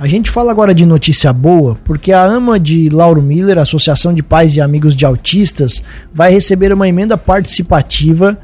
A gente fala agora de notícia boa, porque a AMA de Lauro Miller, Associação de Pais e Amigos de Autistas, vai receber uma emenda participativa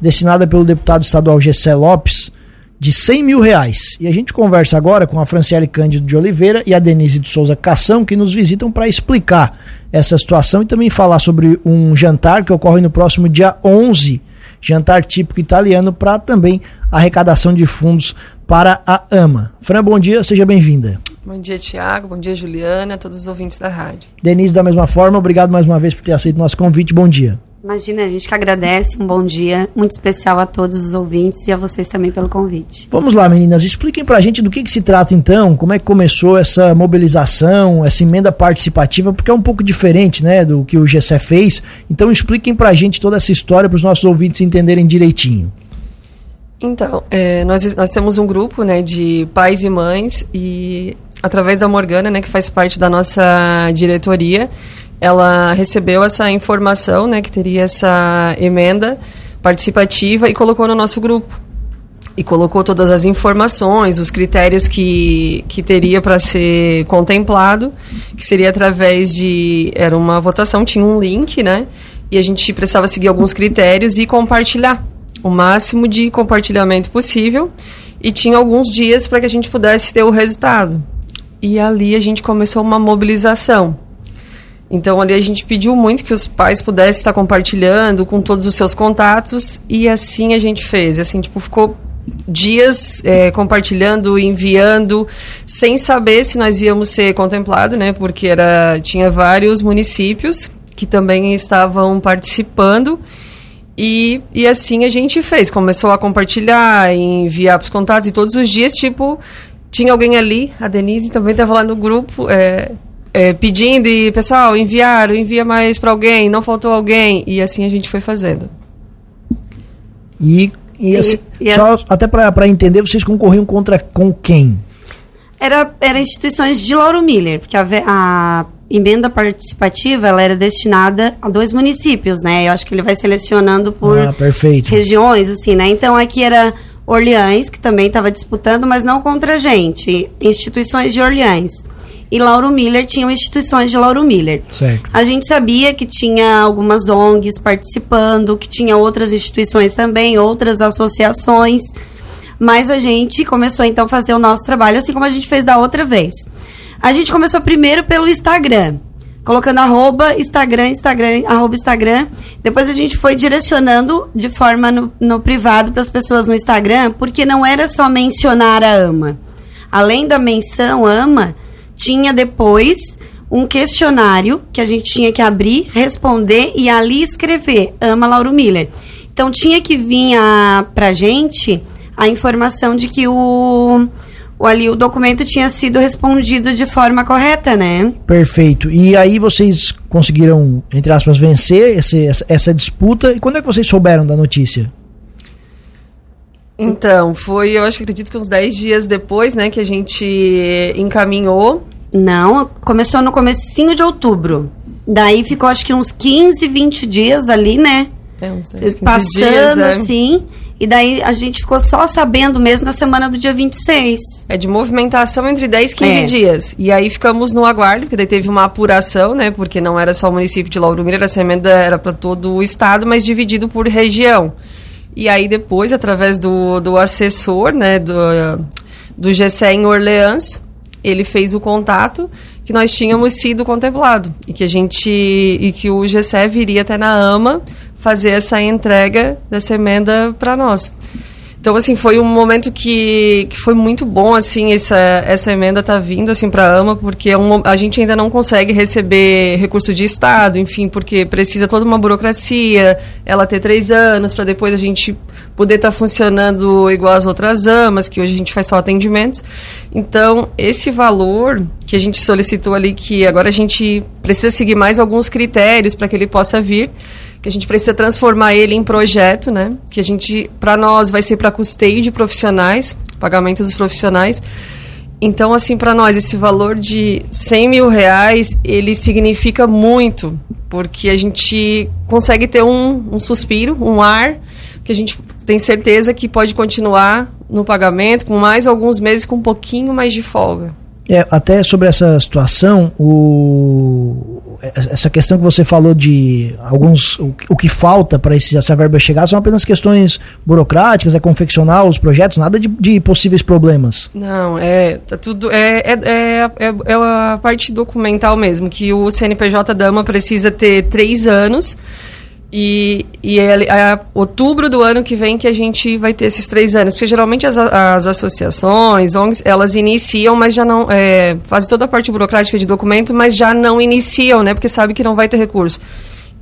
destinada pelo deputado estadual Gessé Lopes de 100 mil reais. E a gente conversa agora com a Franciele Cândido de Oliveira e a Denise de Souza Cação, que nos visitam para explicar essa situação e também falar sobre um jantar que ocorre no próximo dia 11, jantar típico italiano, para também arrecadação de fundos para a AMA. Fran, bom dia, seja bem-vinda. Bom dia, Tiago. Bom dia, Juliana, todos os ouvintes da rádio. Denise, da mesma forma, obrigado mais uma vez por ter aceito o nosso convite. Bom dia. Imagina, a gente que agradece. Um bom dia muito especial a todos os ouvintes e a vocês também pelo convite. Vamos lá, meninas. Expliquem pra gente do que, que se trata então, como é que começou essa mobilização, essa emenda participativa, porque é um pouco diferente, né, do que o GC fez. Então expliquem pra gente toda essa história para os nossos ouvintes entenderem direitinho. Então, é, nós, nós temos um grupo né, de pais e mães e através da Morgana, né, que faz parte da nossa diretoria, ela recebeu essa informação, né, que teria essa emenda participativa e colocou no nosso grupo. E colocou todas as informações, os critérios que, que teria para ser contemplado, que seria através de. Era uma votação, tinha um link, né? E a gente precisava seguir alguns critérios e compartilhar o máximo de compartilhamento possível e tinha alguns dias para que a gente pudesse ter o resultado. E ali a gente começou uma mobilização. Então ali a gente pediu muito que os pais pudessem estar compartilhando com todos os seus contatos e assim a gente fez. Assim, tipo, ficou dias é, compartilhando, enviando, sem saber se nós íamos ser contemplados, né? Porque era tinha vários municípios que também estavam participando e, e assim a gente fez. Começou a compartilhar, enviar para os contatos e todos os dias, tipo, tinha alguém ali, a Denise também estava lá no grupo, é, é, pedindo e, pessoal, enviaram, envia mais para alguém, não faltou alguém. E assim a gente foi fazendo. E, e, assim, e só a... até para entender, vocês concorriam contra com quem? Era, era instituições de Lauro Miller, porque a, a emenda participativa ela era destinada a dois municípios, né? Eu acho que ele vai selecionando por ah, regiões, assim, né? Então aqui era Orleans, que também estava disputando, mas não contra a gente, instituições de Orleans. E Lauro Miller tinham instituições de Lauro Miller. Certo. A gente sabia que tinha algumas ONGs participando, que tinha outras instituições também, outras associações. Mas a gente começou então a fazer o nosso trabalho, assim como a gente fez da outra vez. A gente começou primeiro pelo Instagram. Colocando arroba Instagram, Instagram, arroba Instagram. Depois a gente foi direcionando de forma no, no privado para as pessoas no Instagram, porque não era só mencionar a ama. Além da menção ama, tinha depois um questionário que a gente tinha que abrir, responder e ali escrever ama Lauro Miller. Então tinha que vir a, pra gente a informação de que o, ali o documento tinha sido respondido de forma correta, né? Perfeito. E aí vocês conseguiram, entre aspas, vencer esse, essa, essa disputa. E quando é que vocês souberam da notícia? Então, foi, eu acho que acredito que uns 10 dias depois, né, que a gente encaminhou. Não, começou no comecinho de outubro. Daí ficou acho que uns 15, 20 dias ali, né? É, uns 10, 15 Passando dias, é. assim. E daí a gente ficou só sabendo mesmo na semana do dia 26. É de movimentação entre 10 e 15 É. dias. E aí ficamos no aguardo, porque daí teve uma apuração, né? Porque não era só o município de Lauro Miller, essa emenda era para todo o estado, mas dividido por região. E aí depois, através do, do assessor, né, do, do GCE em Orleans, ele fez o contato que nós tínhamos sido contemplado e que a gente e que o GCE viria até na AMA fazer essa entrega dessa emenda para nós. Então, assim, foi um momento que, que foi muito bom, assim, essa, essa emenda tá vindo, assim, para a AMA, porque é um, a gente ainda não consegue receber recurso de Estado, enfim, porque precisa toda uma burocracia, ela ter três anos, para depois a gente poder estar funcionando igual as outras AMAs, que hoje a gente faz só atendimentos. Então, esse valor que a gente solicitou ali, que agora a gente precisa seguir mais alguns critérios para que ele possa vir, que a gente precisa transformar ele em projeto, né? Que a gente, para nós, vai ser para custeio de profissionais, pagamento dos profissionais. Então, assim, para nós, esse valor de 100 mil reais, ele significa muito, porque a gente consegue ter um, um suspiro, um ar, que a gente tem certeza que pode continuar no pagamento com mais alguns meses com um pouquinho mais de folga. É, até sobre essa situação, o, essa questão que você falou de alguns o, que falta para essa verba chegar são apenas questões burocráticas, é confeccionar os projetos, nada de, de possíveis problemas. Não, é tá tudo é, é, é, é, é a parte documental mesmo que o CNPJ Dama precisa ter três anos e, e é, é, outubro do ano que vem que a gente vai ter esses três anos. Porque geralmente as, as associações, ONGs, elas iniciam, mas já não. É, fazem toda a parte burocrática de documento, mas já não iniciam, né? Porque sabe que não vai ter recurso.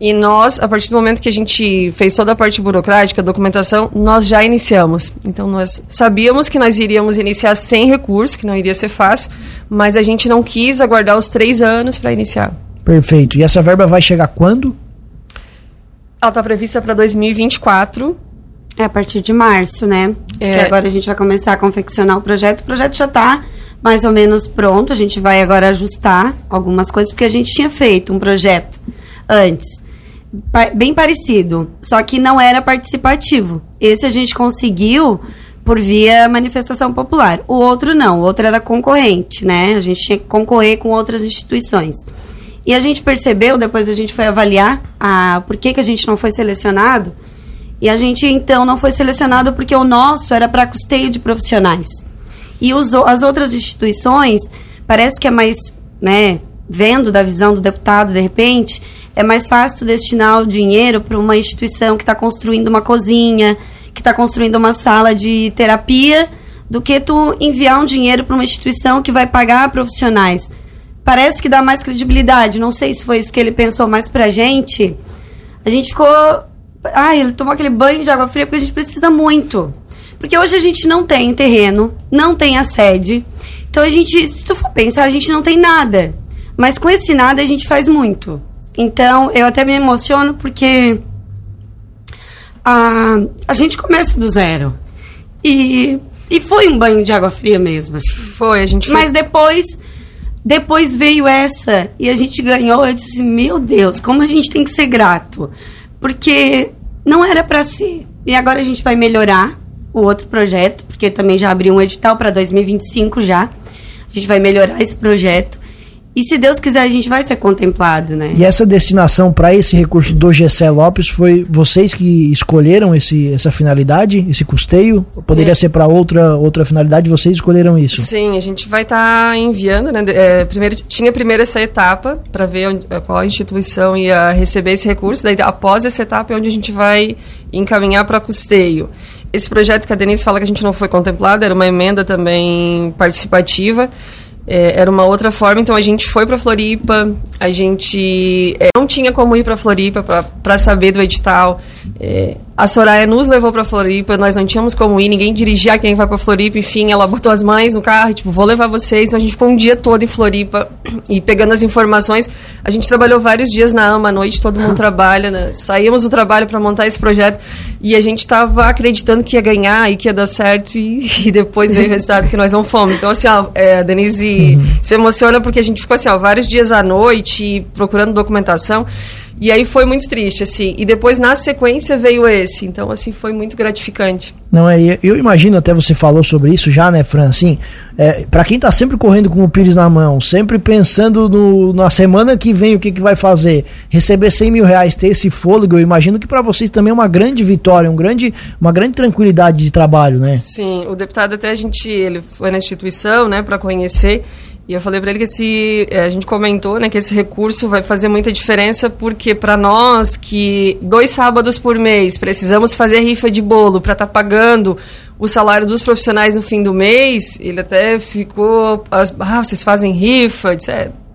E nós, a partir do momento que a gente fez toda a parte burocrática, documentação, nós já iniciamos. Então nós sabíamos que nós iríamos iniciar sem recurso, que não iria ser fácil, mas a gente não quis aguardar os três anos para iniciar. Perfeito. E essa verba vai chegar quando? Ela está prevista para 2024. É a partir de março, né? É. agora a gente vai começar a confeccionar o projeto. O projeto já está mais ou menos pronto. A gente vai agora ajustar algumas coisas, porque a gente tinha feito um projeto antes, bem parecido, só que não era participativo. Esse a gente conseguiu por via manifestação popular. O outro não, o outro era concorrente, né? A gente tinha que concorrer com outras instituições. E a gente percebeu, depois a gente foi avaliar a, por que, que a gente não foi selecionado. E a gente então não foi selecionado porque o nosso era para custeio de profissionais. E os, as outras instituições, parece que é mais, né, vendo da visão do deputado, de repente, é mais fácil destinar o dinheiro para uma instituição que está construindo uma cozinha, que está construindo uma sala de terapia, do que tu enviar um dinheiro para uma instituição que vai pagar profissionais parece que dá mais credibilidade. Não sei se foi isso que ele pensou mais pra gente. A gente ficou. Ah, ele tomou aquele banho de água fria porque a gente precisa muito. Porque hoje a gente não tem terreno, não tem a sede. Então a gente, se tu for pensar, a gente não tem nada. Mas com esse nada a gente faz muito. Então eu até me emociono porque a, a gente começa do zero. E, e foi um banho de água fria mesmo. Assim. Foi, a gente foi... Mas depois depois veio essa e a gente ganhou. Eu disse: Meu Deus, como a gente tem que ser grato. Porque não era para ser. E agora a gente vai melhorar o outro projeto, porque também já abriu um edital para 2025 já. A gente vai melhorar esse projeto. E se Deus quiser, a gente vai ser contemplado, né? E essa destinação para esse recurso do Gessé Lopes foi vocês que escolheram esse, essa finalidade, esse custeio? Poderia é. ser para outra, outra finalidade, vocês escolheram isso? Sim, a gente vai estar tá enviando, né? É, primeiro, tinha primeiro essa etapa para ver onde, qual instituição ia receber esse recurso, daí após essa etapa é onde a gente vai encaminhar para custeio. Esse projeto que a Denise fala que a gente não foi contemplado, era uma emenda também participativa. É, era uma outra forma, então a gente foi para Floripa, a gente é, não tinha como ir para Floripa para saber do edital. É, a Soraya nos levou para Floripa, nós não tínhamos como ir, ninguém dirigia quem vai para Floripa, enfim, ela botou as mães no carro, tipo, vou levar vocês. Então a gente ficou um dia todo em Floripa e pegando as informações. A gente trabalhou vários dias na AMA, à noite todo mundo trabalha, né? saímos do trabalho para montar esse projeto e a gente estava acreditando que ia ganhar e que ia dar certo e, e depois veio o resultado que nós não fomos. Então, assim, ó, é, a Denise uhum. se emociona porque a gente ficou assim, ó, vários dias à noite procurando documentação. E aí foi muito triste, assim. E depois, na sequência, veio esse. Então, assim, foi muito gratificante. Não é, eu imagino, até você falou sobre isso já, né, Fran? Assim, é, para quem tá sempre correndo com o Pires na mão, sempre pensando no, na semana que vem o que, que vai fazer, receber 100 mil reais, ter esse fôlego, eu imagino que para vocês também é uma grande vitória, um grande, uma grande tranquilidade de trabalho, né? Sim, o deputado até a gente, ele foi na instituição, né, para conhecer. E eu falei para ele que esse, eh, a gente comentou, né, que esse recurso vai fazer muita diferença porque para nós que dois sábados por mês precisamos fazer rifa de bolo para estar tá pagando o salário dos profissionais no fim do mês, ele até ficou, ah, vocês fazem rifa, disse,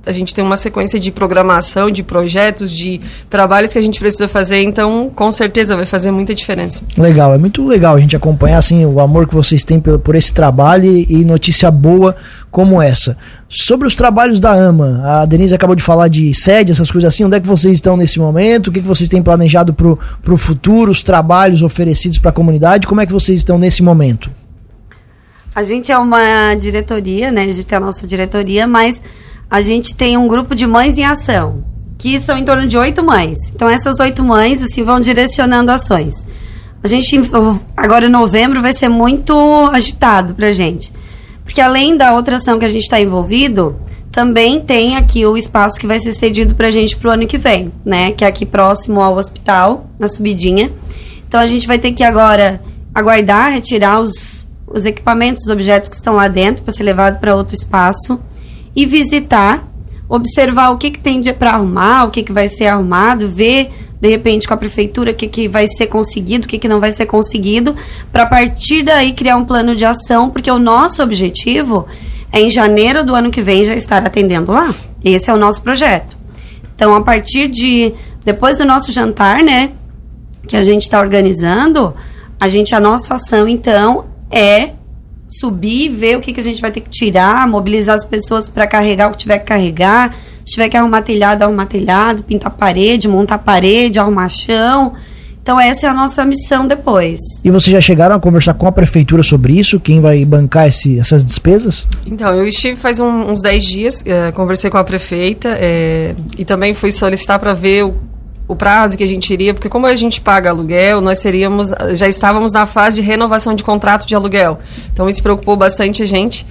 a gente tem uma sequência de programação, de projetos, de trabalhos que a gente precisa fazer, então com certeza vai fazer muita diferença. Legal, é muito legal a gente acompanhar assim o amor que vocês têm por, por esse trabalho e notícia boa como essa. Sobre os trabalhos da AMA, a Denise acabou de falar de sede, essas coisas assim, onde é que vocês estão nesse momento? O que, que vocês têm planejado para o futuro, os trabalhos oferecidos para a comunidade? Como é que vocês estão nesse momento? A gente é uma diretoria, né? A gente tem a nossa diretoria, mas a gente tem um grupo de mães em ação, que são em torno de oito mães. Então, essas oito mães, assim, vão direcionando ações. A gente, agora em novembro, vai ser muito agitado pra gente. Porque além da outra ação que a gente está envolvido, também tem aqui o espaço que vai ser cedido para a gente para o ano que vem, né? Que é aqui próximo ao hospital, na subidinha. Então a gente vai ter que agora aguardar, retirar os, os equipamentos, os objetos que estão lá dentro para ser levado para outro espaço e visitar, observar o que, que tem para arrumar, o que, que vai ser arrumado, ver de repente com a prefeitura o que, que vai ser conseguido, o que, que não vai ser conseguido, para a partir daí criar um plano de ação, porque o nosso objetivo é em janeiro do ano que vem já estar atendendo lá. Esse é o nosso projeto. Então, a partir de depois do nosso jantar, né, que a gente está organizando, a gente a nossa ação então é subir, ver o que, que a gente vai ter que tirar, mobilizar as pessoas para carregar o que tiver que carregar. Se tiver que arrumar telhado, arrumar telhado, pintar parede, montar parede, arrumar chão. Então essa é a nossa missão depois. E vocês já chegaram a conversar com a prefeitura sobre isso? Quem vai bancar esse, essas despesas? Então, eu estive faz um, uns 10 dias, é, conversei com a prefeita é, e também fui solicitar para ver o o prazo que a gente iria, porque como a gente paga aluguel, nós seríamos, já estávamos na fase de renovação de contrato de aluguel. Então isso preocupou bastante a gente.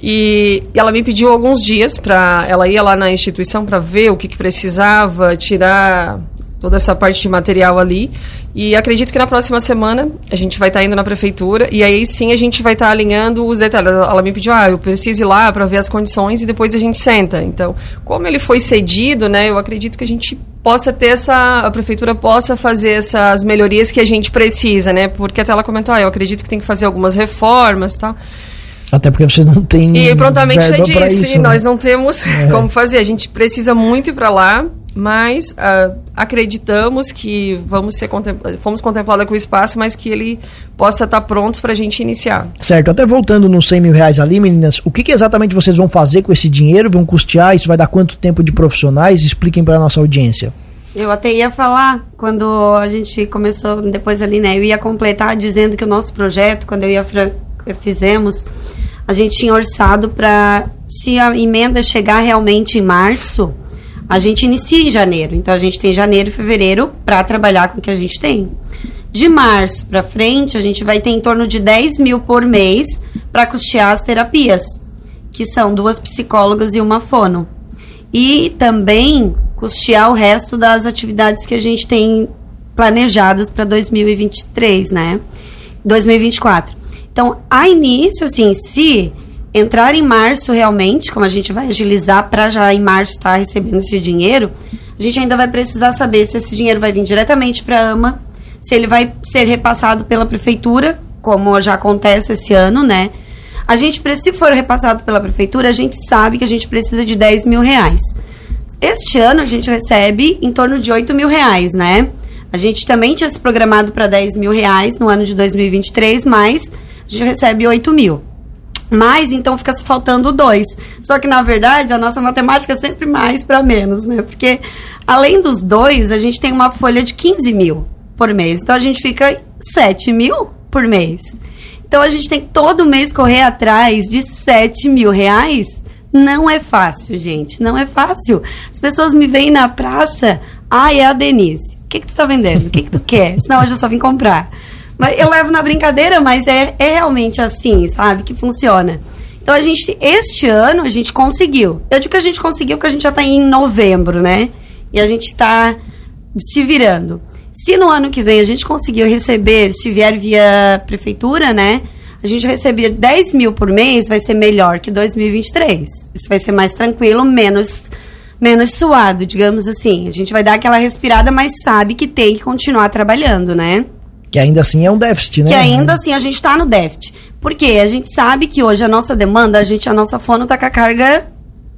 E, e ela me pediu alguns dias para ela ir lá na instituição para ver o que, que precisava, tirar toda essa parte de material ali. E acredito que na próxima semana a gente vai estar tá indo na prefeitura e aí sim a gente vai estar tá alinhando os detalhes. Ela me pediu, ah, eu preciso ir lá para ver as condições e depois a gente senta. Então, como ele foi cedido, né, eu acredito que a gente possa ter essa, a prefeitura possa fazer essas melhorias que a gente precisa, né? Porque até ela comentou, ah, eu acredito que tem que fazer algumas reformas, tal. Até porque vocês não têm. E prontamente já disse, isso, nós né? não temos é. como fazer. A gente precisa muito ir para lá mas uh, acreditamos que vamos ser fomos contemplados com o espaço, mas que ele possa estar pronto para a gente iniciar. Certo. Até voltando nos 100 mil reais ali, meninas, o que, que, exatamente vocês vão fazer com esse dinheiro? Vão custear? Isso vai dar quanto tempo de profissionais? Expliquem para a nossa audiência. Eu até ia falar quando a gente começou depois ali, né? Eu ia completar dizendo que o nosso projeto, quando eu ia fizemos, a gente tinha orçado para se a emenda chegar realmente em março a gente inicia em janeiro. Então a gente tem janeiro e fevereiro para trabalhar com o que a gente tem. De março para frente, a gente vai ter em torno de 10 mil por mês para custear as terapias, que são duas psicólogas e uma fono. E também custear o resto das atividades que a gente tem planejadas para 2023, né? 2024. Então, a início, assim, se entrar em março realmente, como a gente vai agilizar para já em março estar tá recebendo esse dinheiro, a gente ainda vai precisar saber se esse dinheiro vai vir diretamente para a AMA, se ele vai ser repassado pela prefeitura, como já acontece esse ano, né? A gente, se for repassado pela prefeitura, a gente sabe que a gente precisa de 10 mil reais. Este ano a gente recebe em torno de 8 mil reais, né? A gente também tinha se programado para 10 mil reais no ano de 2023, mas a gente recebe 8 mil. Mas então fica faltando dois. Só que na verdade a nossa matemática é sempre mais para menos, né? Porque além dos dois, a gente tem uma folha de 15 mil por mês. Então a gente fica 7 mil por mês. Então a gente tem todo mês correr atrás de 7 mil reais. Não é fácil, gente. Não é fácil. As pessoas me veem na praça. Ah, é a Denise. O que, que tu tá vendendo? O que, que tu quer? Senão hoje eu só vim comprar. Mas eu levo na brincadeira, mas é, é realmente assim, sabe? Que funciona. Então a gente, este ano, a gente conseguiu. Eu digo que a gente conseguiu porque a gente já está em novembro, né? E a gente está se virando. Se no ano que vem a gente conseguir receber, se vier via prefeitura, né? A gente receber 10 mil por mês, vai ser melhor que 2023. Isso vai ser mais tranquilo, menos, menos suado, digamos assim. A gente vai dar aquela respirada, mas sabe que tem que continuar trabalhando, né? Que ainda assim é um déficit, né? Que ainda assim a gente está no déficit. Porque a gente sabe que hoje a nossa demanda, a gente, a nossa fono está com a carga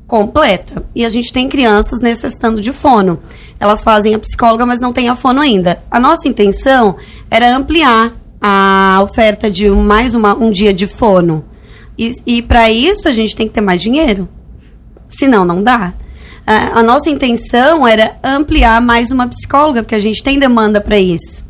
completa. E a gente tem crianças necessitando de fono. Elas fazem a psicóloga, mas não tem a fono ainda. A nossa intenção era ampliar a oferta de mais uma, um dia de fono. E, e para isso a gente tem que ter mais dinheiro. Senão, não dá. A, a nossa intenção era ampliar mais uma psicóloga, porque a gente tem demanda para isso.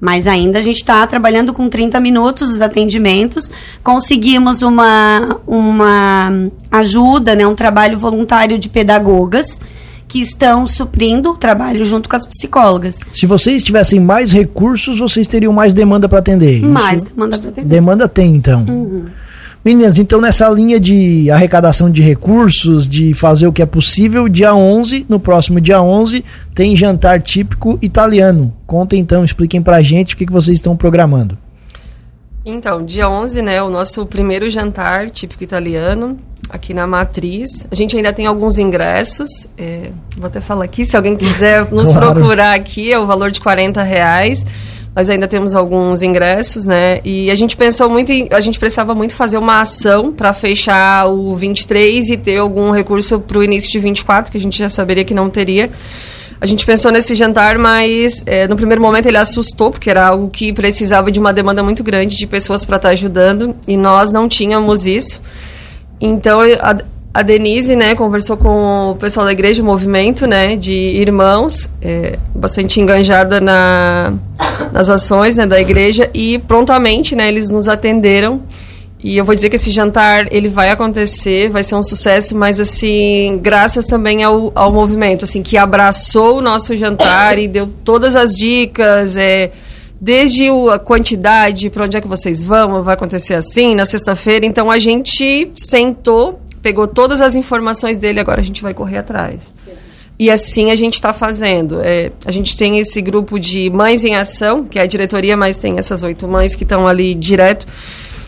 Mas ainda a gente está trabalhando com 30 minutos os atendimentos. Conseguimos uma, uma ajuda, né, um trabalho voluntário de pedagogas que estão suprindo o trabalho junto com as psicólogas. Se vocês tivessem mais recursos, vocês teriam mais demanda para atender. Mais Isso, demanda para atender. Demanda tem, então. Uhum. Meninas, então nessa linha de arrecadação de recursos, de fazer o que é possível, dia 11, no próximo dia 11, tem jantar típico italiano. Contem então, expliquem pra gente o que, que vocês estão programando. Então, dia 11, né, o nosso primeiro jantar típico italiano, aqui na Matriz. A gente ainda tem alguns ingressos, é, vou até falar aqui, se alguém quiser nos claro. procurar aqui, é o valor de 40 reais. Nós ainda temos alguns ingressos, né? E a gente pensou muito em, a gente precisava muito fazer uma ação para fechar o 23 e ter algum recurso para o início de 24, que a gente já saberia que não teria. A gente pensou nesse jantar, mas é, no primeiro momento ele assustou, porque era algo que precisava de uma demanda muito grande de pessoas para estar tá ajudando, e nós não tínhamos isso. Então, a, a Denise, né, conversou com o pessoal da igreja, o movimento, né, de irmãos, é, bastante enganjada na, nas ações, né, da igreja e prontamente, né, eles nos atenderam e eu vou dizer que esse jantar ele vai acontecer, vai ser um sucesso, mas assim, graças também ao, ao movimento, assim, que abraçou o nosso jantar e deu todas as dicas, é, desde o, a quantidade, para onde é que vocês vão, vai acontecer assim, na sexta-feira. Então a gente sentou pegou todas as informações dele, agora a gente vai correr atrás. E assim a gente está fazendo. É, a gente tem esse grupo de Mães em Ação, que é a diretoria, mas tem essas oito mães que estão ali direto.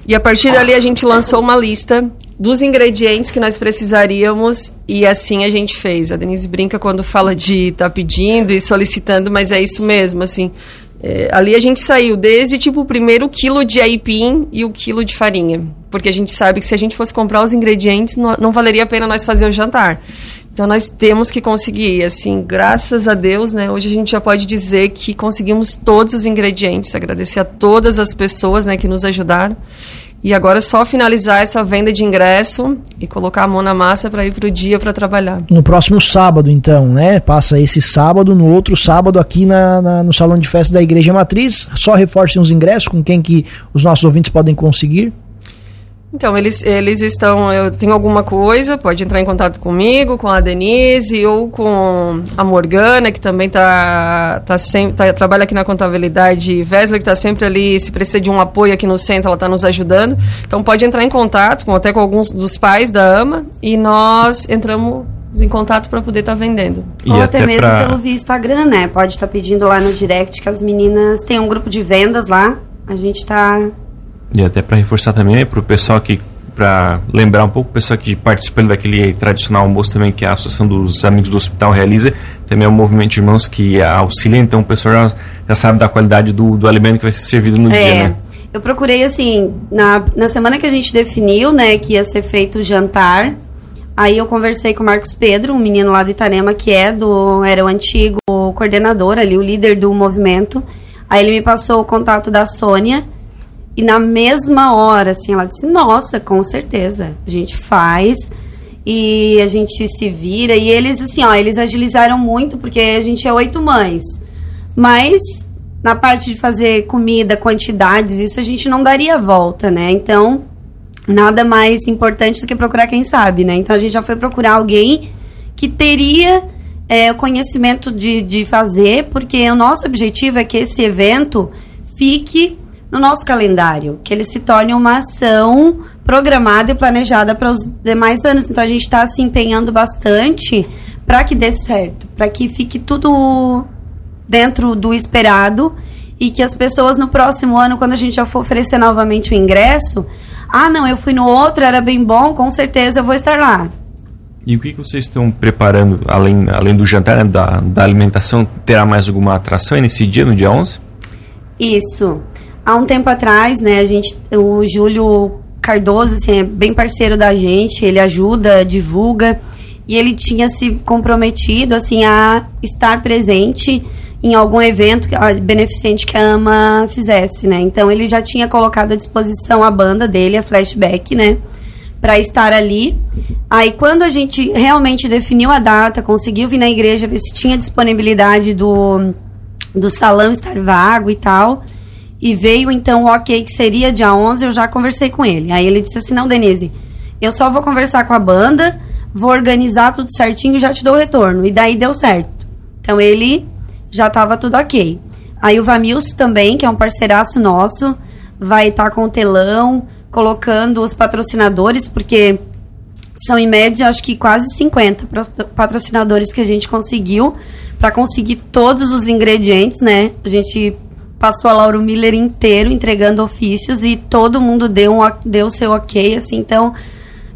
E a partir dali a gente lançou uma lista dos ingredientes que nós precisaríamos e assim a gente fez. A Denise brinca quando fala de tá pedindo e solicitando, mas é isso mesmo, assim. É, ali a gente saiu desde tipo o primeiro quilo de aipim e o quilo de farinha. Porque a gente sabe que se a gente fosse comprar os ingredientes, não, não valeria a pena nós fazer o jantar. Então nós temos que conseguir, assim, graças a Deus, né? Hoje a gente já pode dizer que conseguimos todos os ingredientes, agradecer a todas as pessoas, né, que nos ajudaram. E agora é só finalizar essa venda de ingresso e colocar a mão na massa para ir para o dia para trabalhar. No próximo sábado, então, né? Passa esse sábado, no outro sábado aqui na, na, no Salão de Festa da Igreja Matriz. Só reforcem os ingressos com quem que os nossos ouvintes podem conseguir. Então, eles, eles estão. Eu tenho alguma coisa, pode entrar em contato comigo, com a Denise ou com a Morgana, que também tá, tá sempre, tá, trabalha aqui na contabilidade Vesler, que está sempre ali. Se precisa de um apoio aqui no centro, ela está nos ajudando. Então, pode entrar em contato com, até com alguns dos pais da AMA e nós entramos em contato para poder estar tá vendendo. E Ou até, até mesmo pra... pelo via Instagram, né? Pode estar tá pedindo lá no direct que as meninas têm um grupo de vendas lá. A gente está e até para reforçar também para o pessoal que para lembrar um pouco o pessoal que participa daquele tradicional almoço também que a Associação dos Amigos do Hospital realiza, também é um movimento de irmãos que auxilia, então o pessoal já, já sabe da qualidade do, do alimento que vai ser servido no é, dia, né? Eu procurei assim, na, na semana que a gente definiu, né, que ia ser feito o jantar, aí eu conversei com o Marcos Pedro, um menino lá do Itarema que é do era o antigo coordenador ali, o líder do movimento. Aí ele me passou o contato da Sônia, e na mesma hora, assim, ela disse: Nossa, com certeza, a gente faz e a gente se vira. E eles, assim, ó, eles agilizaram muito porque a gente é oito mães. Mas na parte de fazer comida, quantidades, isso a gente não daria volta, né? Então, nada mais importante do que procurar quem sabe, né? Então a gente já foi procurar alguém que teria é, o conhecimento de, de fazer, porque o nosso objetivo é que esse evento fique no nosso calendário, que ele se torne uma ação programada e planejada para os demais anos. Então a gente está se empenhando bastante para que dê certo, para que fique tudo dentro do esperado e que as pessoas no próximo ano, quando a gente já for oferecer novamente o ingresso, ah, não, eu fui no outro, era bem bom, com certeza eu vou estar lá. E o que, que vocês estão preparando, além, além do jantar, né, da, da alimentação, terá mais alguma atração nesse dia, no dia 11? Isso há um tempo atrás, né, a gente, o Júlio Cardoso, assim, é bem parceiro da gente, ele ajuda, divulga, e ele tinha se comprometido, assim, a estar presente em algum evento beneficente que a AMA fizesse, né? Então ele já tinha colocado à disposição a banda dele, a Flashback, né? Para estar ali. Aí quando a gente realmente definiu a data, conseguiu vir na igreja ver se tinha disponibilidade do, do salão estar vago e tal e veio então o ok que seria dia 11, eu já conversei com ele. Aí ele disse assim: "Não, Denise, eu só vou conversar com a banda, vou organizar tudo certinho e já te dou o retorno". E daí deu certo. Então ele já estava tudo ok. Aí o Vamilson também, que é um parceiraço nosso, vai estar tá com o telão, colocando os patrocinadores, porque são em média, acho que quase 50 patrocinadores que a gente conseguiu para conseguir todos os ingredientes, né? A gente passou a Lauro Miller inteiro entregando ofícios e todo mundo deu um, deu seu ok, assim, então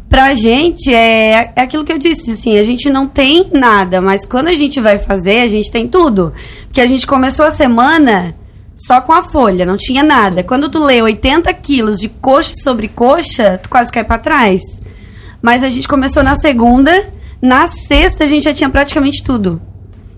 pra gente é, é aquilo que eu disse, assim, a gente não tem nada, mas quando a gente vai fazer, a gente tem tudo. Porque a gente começou a semana só com a folha, não tinha nada. Quando tu lê 80 quilos de coxa sobre coxa, tu quase cai para trás. Mas a gente começou na segunda, na sexta a gente já tinha praticamente tudo.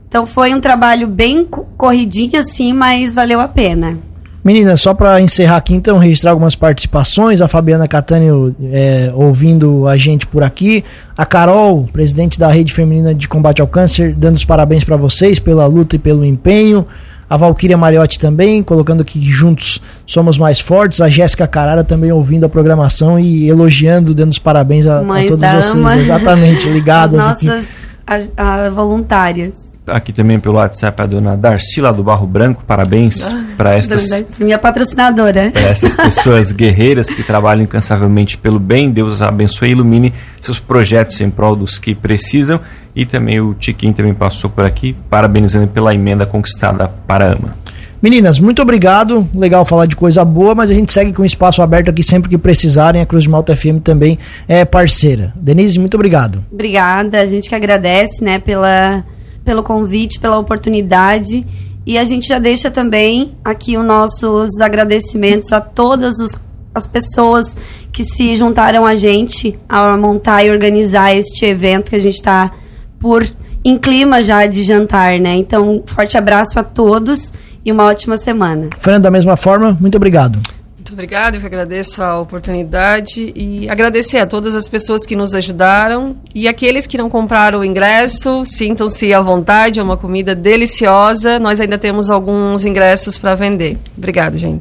Então foi um trabalho bem corridinho assim, mas valeu a pena. Meninas, só para encerrar aqui, então, registrar algumas participações. A Fabiana Catânio é, ouvindo a gente por aqui. A Carol, presidente da Rede Feminina de Combate ao Câncer, dando os parabéns para vocês pela luta e pelo empenho. A Valquíria Mariotti também, colocando aqui que juntos somos mais fortes. A Jéssica Carara também ouvindo a programação e elogiando, dando os parabéns a, a todos vocês. Exatamente, ligadas As nossas aqui. A, a voluntárias aqui também pelo WhatsApp a dona Darcila do Barro Branco. Parabéns ah, para estas. Minha patrocinadora. Para essas pessoas guerreiras que trabalham incansavelmente pelo bem. Deus abençoe e ilumine seus projetos em prol dos que precisam. E também o Tiquinho também passou por aqui, parabenizando pela emenda conquistada para a AMA. Meninas, muito obrigado. Legal falar de coisa boa, mas a gente segue com o espaço aberto aqui sempre que precisarem. A Cruz de Malta FM também é parceira. Denise, muito obrigado. Obrigada. A gente que agradece, né, pela pelo convite, pela oportunidade. E a gente já deixa também aqui os nossos agradecimentos a todas os, as pessoas que se juntaram a gente a montar e organizar este evento que a gente está por em clima já de jantar, né? Então, forte abraço a todos e uma ótima semana. Fernando, da mesma forma, muito obrigado. Muito obrigada, eu que agradeço a oportunidade e agradecer a todas as pessoas que nos ajudaram e aqueles que não compraram o ingresso, sintam-se à vontade, é uma comida deliciosa. Nós ainda temos alguns ingressos para vender. Obrigado, gente.